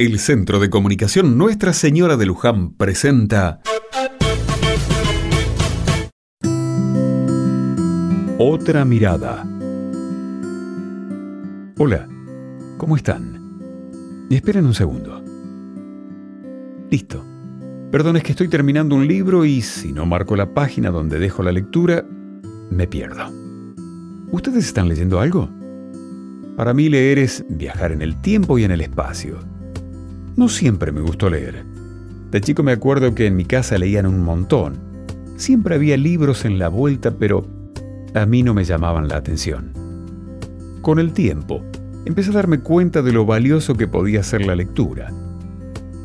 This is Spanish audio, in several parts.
El Centro de Comunicación Nuestra Señora de Luján presenta Otra mirada. Hola, ¿cómo están? Esperen un segundo. Listo. Perdón, es que estoy terminando un libro y si no marco la página donde dejo la lectura, me pierdo. ¿Ustedes están leyendo algo? Para mí leer es viajar en el tiempo y en el espacio. No siempre me gustó leer. De chico me acuerdo que en mi casa leían un montón. Siempre había libros en la vuelta, pero a mí no me llamaban la atención. Con el tiempo, empecé a darme cuenta de lo valioso que podía ser la lectura.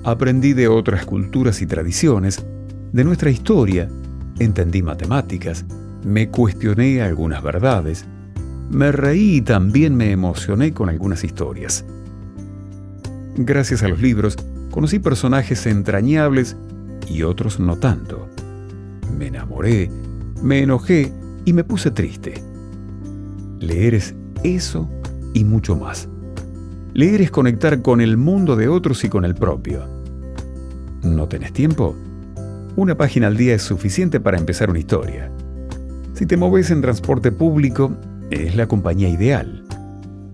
Aprendí de otras culturas y tradiciones, de nuestra historia, entendí matemáticas, me cuestioné algunas verdades, me reí y también me emocioné con algunas historias. Gracias a los libros, conocí personajes entrañables y otros no tanto. Me enamoré, me enojé y me puse triste. Leer es eso y mucho más. Leer es conectar con el mundo de otros y con el propio. ¿No tenés tiempo? Una página al día es suficiente para empezar una historia. Si te moves en transporte público, es la compañía ideal.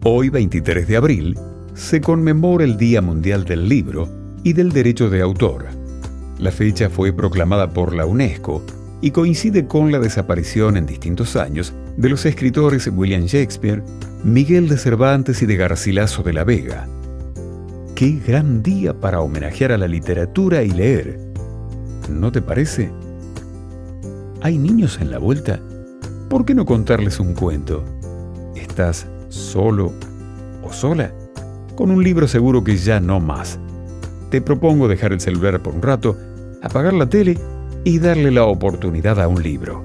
Hoy, 23 de abril, se conmemora el Día Mundial del Libro y del Derecho de Autor. La fecha fue proclamada por la UNESCO y coincide con la desaparición en distintos años de los escritores William Shakespeare, Miguel de Cervantes y de Garcilaso de la Vega. Qué gran día para homenajear a la literatura y leer. ¿No te parece? ¿Hay niños en la vuelta? ¿Por qué no contarles un cuento? ¿Estás solo o sola? Con un libro seguro que ya no más. Te propongo dejar el celular por un rato, apagar la tele y darle la oportunidad a un libro.